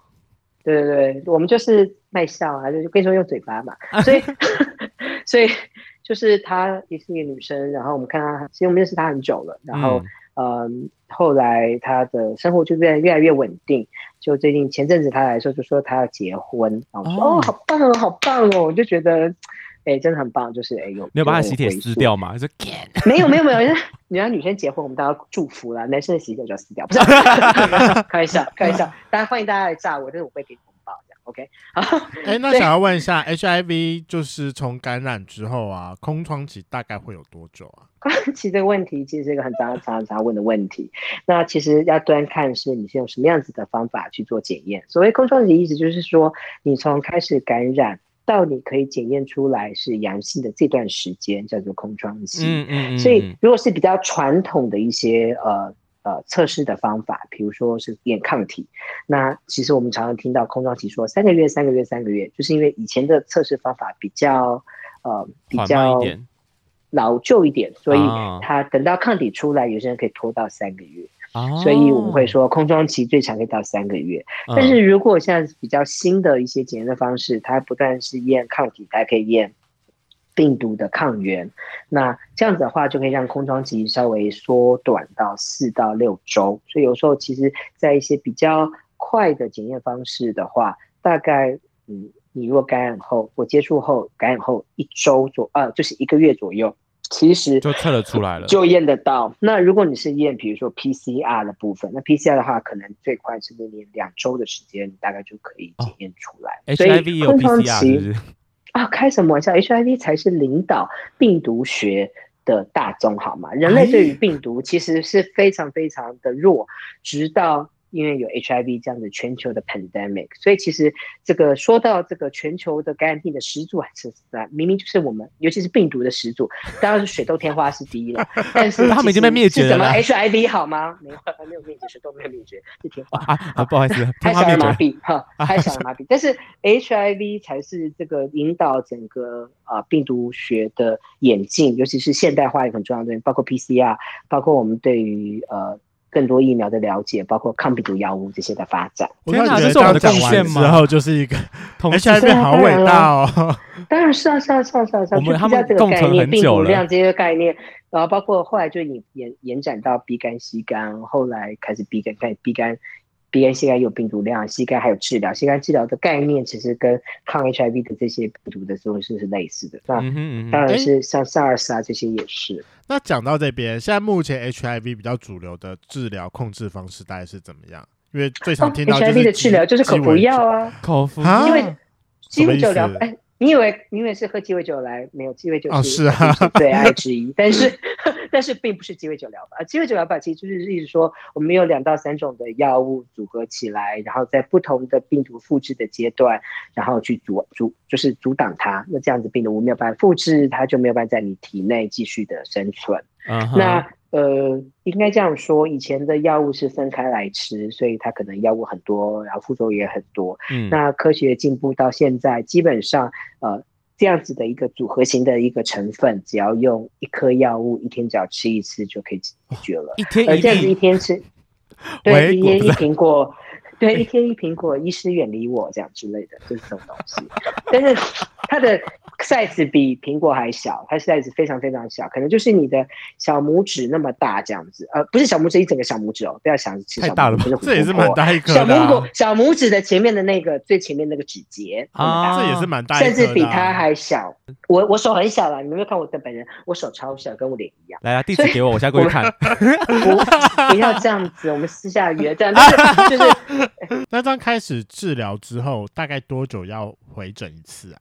对对对，我们就是卖笑啊，就跟你说用嘴巴嘛，所以 所以就是她也是一个女生，然后我们看她，其实我们认识她很久了，然后嗯。嗯后来她的生活就变得越来越稳定。就最近前阵子她来说，就说她要结婚，然后说哦，哦，好棒哦，好棒哦，我就觉得哎，真的很棒。就是哎，有你有把他喜帖撕掉吗？就没有没有没有，你让女生结婚，我们都要祝福啦。男生的喜帖就要撕掉，不是 开玩笑，开玩笑。大家欢迎大家来炸我，但是我会给红包，这样。OK，好，哎、欸，那 想要问一下，HIV 就是从感染之后啊，空窗期大概会有多久啊？空窗期这个问题其实是一个很常常常问的问题。那其实要端看是你是用什么样子的方法去做检验。所谓空窗期，意思就是说，你从开始感染到你可以检验出来是阳性的这段时间叫做空窗期。嗯嗯，嗯。所以如果是比较传统的一些呃。呃，测试的方法，比如说是验抗体。那其实我们常常听到空窗期说三个月、三个月、三个月，就是因为以前的测试方法比较呃比较老旧一点，所以它等到抗体出来，有些人可以拖到三个月。哦，所以我们会说空窗期最长可以到三个月。但是如果现在比较新的一些检验的方式，它不但是验抗体，它还可以验。病毒的抗原，那这样子的话就可以让空窗期稍微缩短到四到六周。所以有时候其实，在一些比较快的检验方式的话，大概嗯，你如果感染后或接触后感染后一周左呃，就是一个月左右，其实就测得出来了，就验得到。那如果你是验，比如说 PCR 的部分，那 PCR 的话，可能最快是那年两周的时间，大概就可以检验出来。哦、所以 HIV 有 PCR？啊，开什么玩笑？HIV 才是领导病毒学的大宗，好吗？人类对于病毒其实是非常非常的弱，直到。因为有 HIV 这样的全球的 pandemic，所以其实这个说到这个全球的感染病的始祖还是啊明明就是我们，尤其是病毒的始祖，当然是水痘天花是第一了。但是他们已经被灭绝了。怎么 HIV 好吗？没有，还没有灭绝，水痘没有灭绝，是天花。啊，啊不好意思，还小儿麻痹哈，还小儿麻痹。但是 HIV 才是这个引导整个啊病毒学的演进，尤其是现代化一个很重要的东西，包括 PCR，包括我们对于呃。更多疫苗的了解，包括抗病毒药物这些的发展。天哪，这是我们的贡献吗？然后就是一个 HIV 好伟大哦！当然是啊，是啊，是啊，是啊，是啊。我们他们这个概念，病毒量这些概念，然后包括后来就延延延展到鼻肝、吸肝，后来开始鼻肝，开始 B 肝。B 肝、C 肝有病毒量膝盖还有治疗。膝盖治疗的概念其实跟抗 HIV 的这些病毒的东西是类似的。那当然是像 SARS 啊这些也是。嗯、那讲到这边，现在目前 HIV 比较主流的治疗控制方式大概是怎么样？因为最常听到 HIV 的治疗就是口服药啊，口服因为鸡尾酒疗哎。你以为你以为是喝鸡尾酒来？没有，鸡尾酒是啊 最爱之一，但是但是并不是鸡尾酒疗法。鸡尾酒疗法其实就是意思说，我们有两到三种的药物组合起来，然后在不同的病毒复制的阶段，然后去阻阻就是阻挡它。那这样子病毒没有办法复制，它就没有办法在你体内继续的生存。Uh huh. 那呃，应该这样说，以前的药物是分开来吃，所以它可能药物很多，然后副作用也很多。嗯，那科学进步到现在，基本上呃这样子的一个组合型的一个成分，只要用一颗药物，一天只要吃一次就可以解决了。一天一，而这样子一天吃，对，一天一苹果。对，一天一苹果，医师远离我这样之类的，就是这种东西。但是它的 size 比苹果还小，它 size 非常非常小，可能就是你的小拇指那么大这样子。呃，不是小拇指，一整个小拇指哦，不要想。太大了吧？这也是蛮大一颗的。小拇指，小拇指的前面的那个最前面那个指节啊，这也是蛮大，甚至比它还小。我我手很小了，你们没有看我的本人，我手超小，跟我脸一样。来啊，地址给我，我现在过去看。不要这样子，我们私下约这样，就是。那刚开始治疗之后，大概多久要回诊一次啊？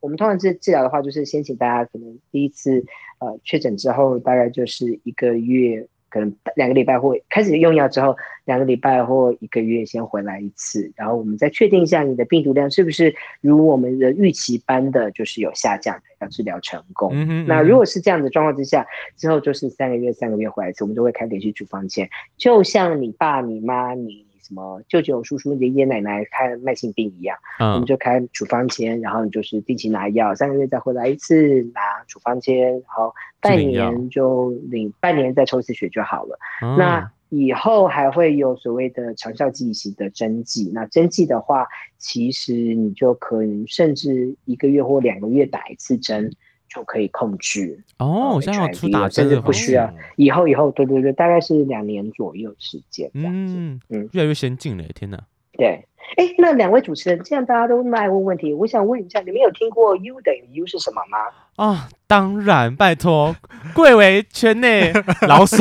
我们通常治治疗的话，就是先请大家可能第一次呃确诊之后，大概就是一个月。可能两个礼拜或开始用药之后，两个礼拜或一个月先回来一次，然后我们再确定一下你的病毒量是不是如我们的预期般的就是有下降，要治疗成功。嗯哼嗯哼。那如果是这样的状况之下，之后就是三个月三个月回来一次，我们都会开连续处方签，就像你爸、你妈、你什么舅舅、叔叔、爷爷奶奶看慢性病一样，嗯，我们就开处方签，然后你就是定期拿药，三个月再回来一次拿处方签，然后半年就领，半年再抽一次血就好了。嗯、那以后还会有所谓的长效记忆型的针剂，那针剂的话，其实你就可以甚至一个月或两个月打一次针。就可以控制哦，我现在要出打针，甚至不需要。以后以后，对对对，大概是两年左右时间。嗯嗯，越来越先进了，天哪！对，哎，那两位主持人，既然大家都那么爱问问题，我想问一下，你们有听过 U 等于 U 是什么吗？啊、哦，当然，拜托，贵为圈内老手，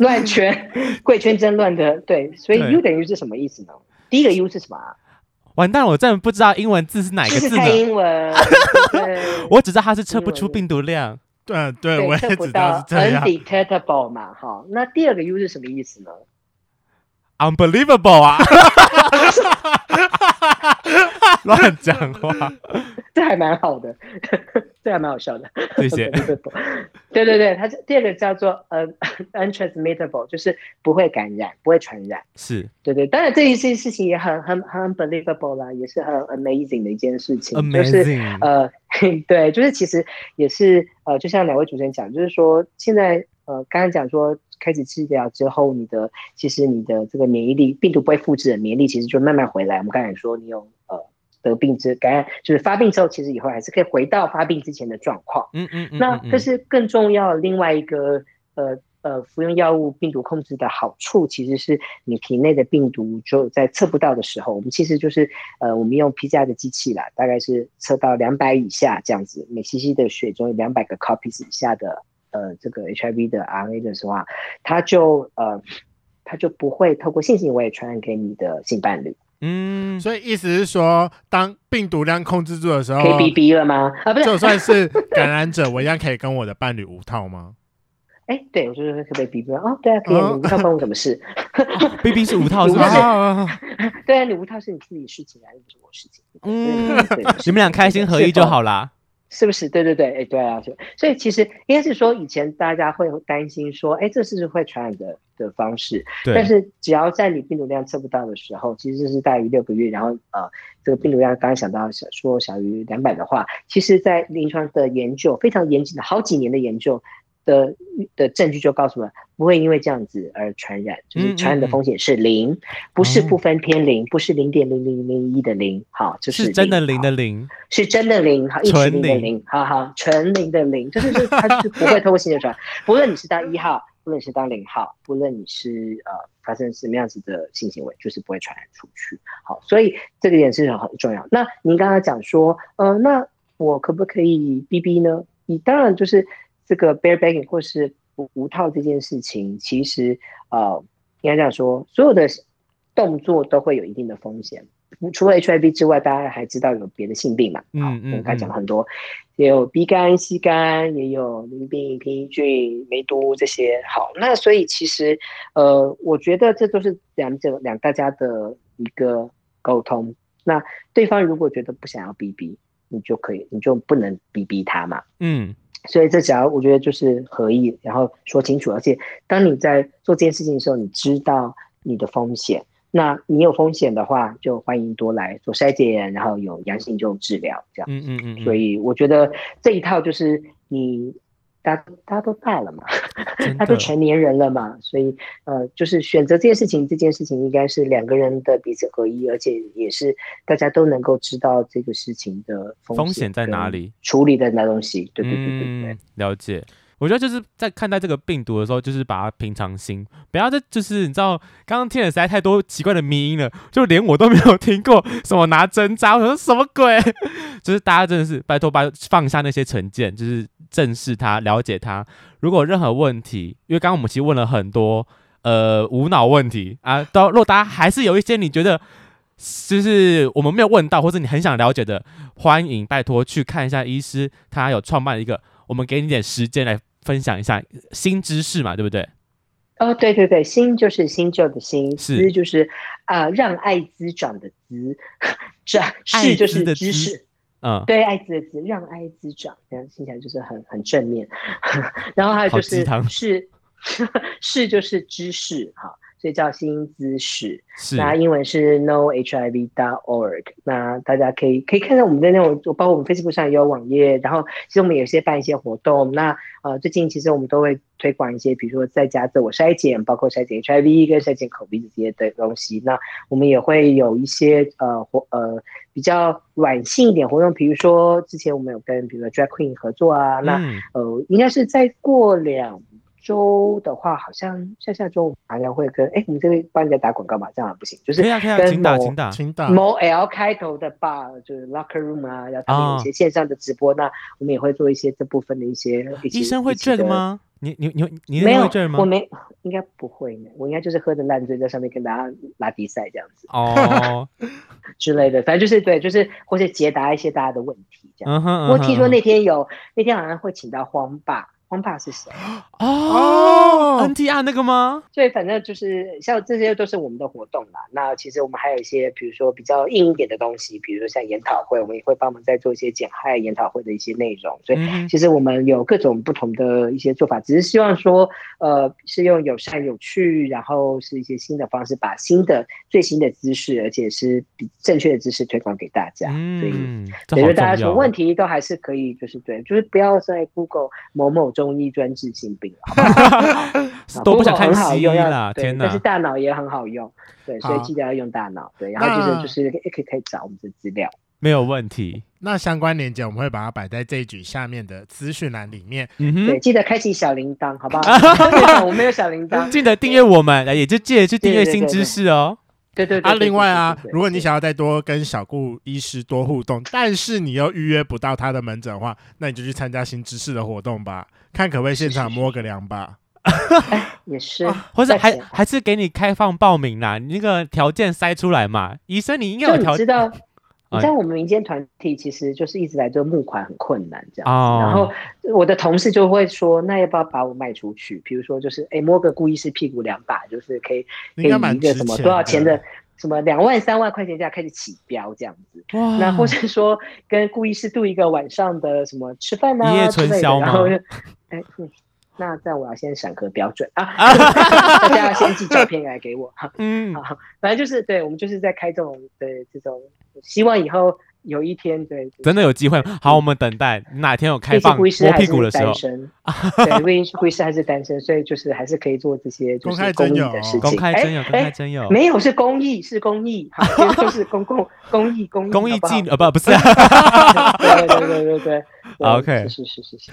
乱圈，贵圈真乱的。对，所以 U 等于是什么意思呢？第一个 U 是什么啊？完蛋了，我真的不知道英文字是哪个字呢？是英文，我只知道它是测不出病毒量。对对，对，我也知道是这样。Undetectable 嘛，哈。那第二个 U 是什么意思呢？Unbelievable 啊！乱讲话，这还蛮好的，这还蛮好笑的。谢谢。对对对，它第二个叫做呃、uh, untransmittable，就是不会感染，不会传染。是对对，当然这一件事情也很很很 unbelievable 啦，也是很 amazing 的一件事情。Amazing。就是呃，对，就是其实也是呃，就像两位主持人讲，就是说现在呃，刚刚讲说开始治疗之后，你的其实你的这个免疫力，病毒不会复制的免疫力，其实就慢慢回来。我们刚才说你有呃。得病之感染，就是发病之后，其实以后还是可以回到发病之前的状况。嗯嗯，嗯。那这是更重要的另外一个呃呃，服用药物病毒控制的好处，其实是你体内的病毒就在测不到的时候，我们其实就是呃，我们用 PCR 的机器啦，大概是测到两百以下这样子，每 cc 的血中有两百个 copies 以下的呃这个 HIV 的 RNA 的时候啊，它就呃它就不会透过性行为传染给你的性伴侣。嗯，所以意思是说，当病毒量控制住的时候，可以 BB 了吗？啊，不是，就算是感染者，我一样可以跟我的伴侣无套吗？哎、欸，对，我就是可不可以 BB 哦，对啊，可以，哦、你无套关我什么事？BB 是无套是吗？对啊，你无套是你自己的事情啊，又不是我事情。嗯，你们俩开心合一就好啦。是不是？对对对，哎，对啊，所以其实应该是说，以前大家会担心说，哎，这是不是会传染的的方式？对。但是只要在你病毒量测不到的时候，其实这是大于六个月，然后呃，这个病毒量刚刚想到小说小于两百的话，其实在临床的研究非常严谨的好几年的研究。的的证据就告诉我们，不会因为这样子而传染，就是传染的风险是零，嗯嗯嗯，不是不分偏零，不是零点零零零一的零，好，就是，是真的零的零，是真的零，好，一直零的零，好好，纯零的零，就是是它是不会透过性传染，不论你是当一号，不论你是当零号，不论你是呃发生什么样子的性行为，就是不会传染出去，好，所以这个点是很很重要。那您刚刚讲说，呃，那我可不可以 BB 呢？你当然就是。这个 barebacking 或是无无套这件事情，其实呃，应该这样说，所有的动作都会有一定的风险。除了 HIV 之外，大家还知道有别的性病嘛？嗯嗯，我们刚才讲了很多，也有鼻肝、C 肝，也有淋病、平抑菌、梅毒这些。好，那所以其实呃，我觉得这都是两者两大家的一个沟通。那对方如果觉得不想要 BB，你就可以，你就不能逼逼他嘛。嗯。所以这只要我觉得就是合意，然后说清楚，而且当你在做这件事情的时候，你知道你的风险，那你有风险的话，就欢迎多来做筛检，然后有阳性就治疗，这样。嗯嗯嗯。所以我觉得这一套就是你。大家大家都大了嘛，大家都成年人了嘛，所以呃，就是选择这件事情，这件事情应该是两个人的彼此合一，而且也是大家都能够知道这个事情的风险，在哪里，处理的那东西，对对对对对，嗯，了解。我觉得就是在看待这个病毒的时候，就是把它平常心，不要再就是你知道，刚刚听了实在太多奇怪的迷音了，就连我都没有听过什么拿针扎，我 说什么鬼？就是大家真的是拜托拜放下那些成见，就是正视它，了解它。如果任何问题，因为刚刚我们其实问了很多呃无脑问题啊，到如果大家还是有一些你觉得就是我们没有问到，或者你很想了解的，欢迎拜托去看一下医师，他有创办一个。我们给你点时间来分享一下新知识嘛，对不对？哦，对对对，新就是新旧的新，知就是啊、呃，让爱滋长的滋，长是就是知识，嗯，对，爱滋的滋，让爱滋长，这样听起来就是很很正面。然后还有就是是 是就是知识哈。所以叫新姿势。那英文是 nohiv.org。那大家可以可以看到我们的那种，包括我们 Facebook 上也有网页。然后其实我们有些办一些活动。那呃，最近其实我们都会推广一些，比如说在家自我筛检，包括筛检 HIV 跟筛检 COVID 这些的东西。那我们也会有一些呃活呃比较软性一点活动，比如说之前我们有跟比如说 Drag Queen 合作啊。嗯、那呃，应该是再过两。周的话，好像下下周好像会跟哎，我们这边帮人家打广告嘛，这样不行，就是跟某某 L 开头的 bar，就是 locker room 啊，然后他们有一些线上的直播，哦、那我们也会做一些这部分的一些。医生会这个吗？你你你你没有这吗？我没，应该不会呢。我应该就是喝的烂醉，在上面跟大家拉比赛这样子哦 之类的，反正就是对，就是或者解答一些大家的问题这样。嗯哼，我听说那天有那天好像会请到荒爸。荒爸是谁？哦，NTR 那个吗？对，反正就是像这些都是我们的活动啦。那其实我们还有一些，比如说比较硬一点的东西，比如说像研讨会，我们也会帮忙在做一些减害研讨会的一些内容。所以其实我们有各种不同的一些做法，只是希望说，呃，是用友善、有趣，然后是一些新的方式，把新的最新的知识，而且是比正确的知识推广给大家。所以，所以大家什么问题都还是可以，就是对，就是不要在 Google 某某中。中医专治性病，都不想看西医了。天哪！但是大脑也很好用，对，所以记得要用大脑。对，然后就是就是可以可以找我们的资料，没有问题。那相关链接我们会把它摆在这一局下面的资讯栏里面。嗯哼，对，记得开启小铃铛，好不好？我没有小铃铛，记得订阅我们，也就记得去订阅新知识哦。对对对，啊，另外啊，如果你想要再多跟小顾医师多互动，但是你又预约不到他的门诊的话，那你就去参加新知识的活动吧，看可不可以现场摸个两把。也是，或者还还是给你开放报名啦，你那个条件筛出来嘛，医生你应该有条件。你像我们民间团体，其实就是一直来做募款很困难这样子，哦、然后我的同事就会说，那要不要把我卖出去？比如说，就是哎摸个顾医师屁股两把，就是可以可以一个什么 多少钱的什么两万三万块钱价开始起标这样子。哇那或者说跟顾医师度一个晚上的什么吃饭啊之类的，然后就哎嗯。那这样我要先审核标准啊，大家要先寄照片来给我哈。嗯，好，反正就是对，我们就是在开这种对这种，希望以后有一天对，真的有机会。好，我们等待哪天有开放摸屁股的时候。对，因为护士还是单身，所以就是还是可以做这些就是公益的事情。公开征友，公开征友，没有是公益，是公益，就是公共 公益公益公益技呃不不是。对对对对对，OK，是是是是。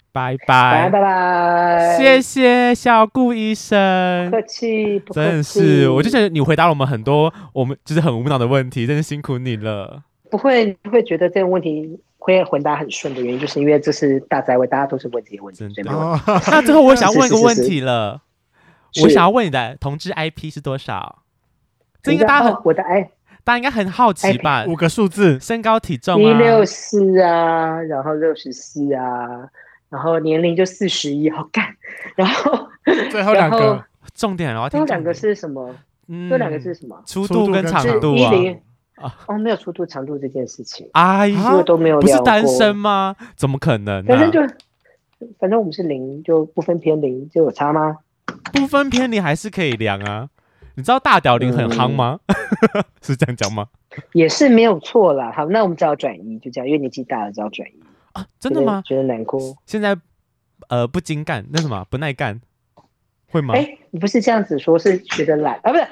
拜拜，拜拜，谢谢小顾医生，不客气，不客气，真是，我就觉得你回答了我们很多我们就是很无脑的问题，真是辛苦你了。不会，不会觉得这个问题会回答很顺的原因，就是因为这是大宅位，大家都是问这些问题。那最后我想问一个 问题了，我想要问你的同志 IP 是多少？这应该大家很，我的 I，大家应该很好奇吧？五个数字，身高体重一六四啊，然后六十四啊。然后年龄就四十一，好干。然后 最后两个重点，然后最后两个是什么？嗯，这两个是什么？粗度跟长度啊？哦，没有粗度长度这件事情。哎呀，都没有。不是单身吗？怎么可能？反正就反正我们是零，就不分偏零，就有差吗？不分偏零还是可以量啊。你知道大屌零很夯吗？是这样讲吗？也是没有错啦。好，那我们只要转移，就这样，因为年纪大了，只要转移。啊，真的吗？觉得难过。现在，呃，不精干，那什么不耐干，会吗？哎，你不是这样子说，是觉得懒啊，不是。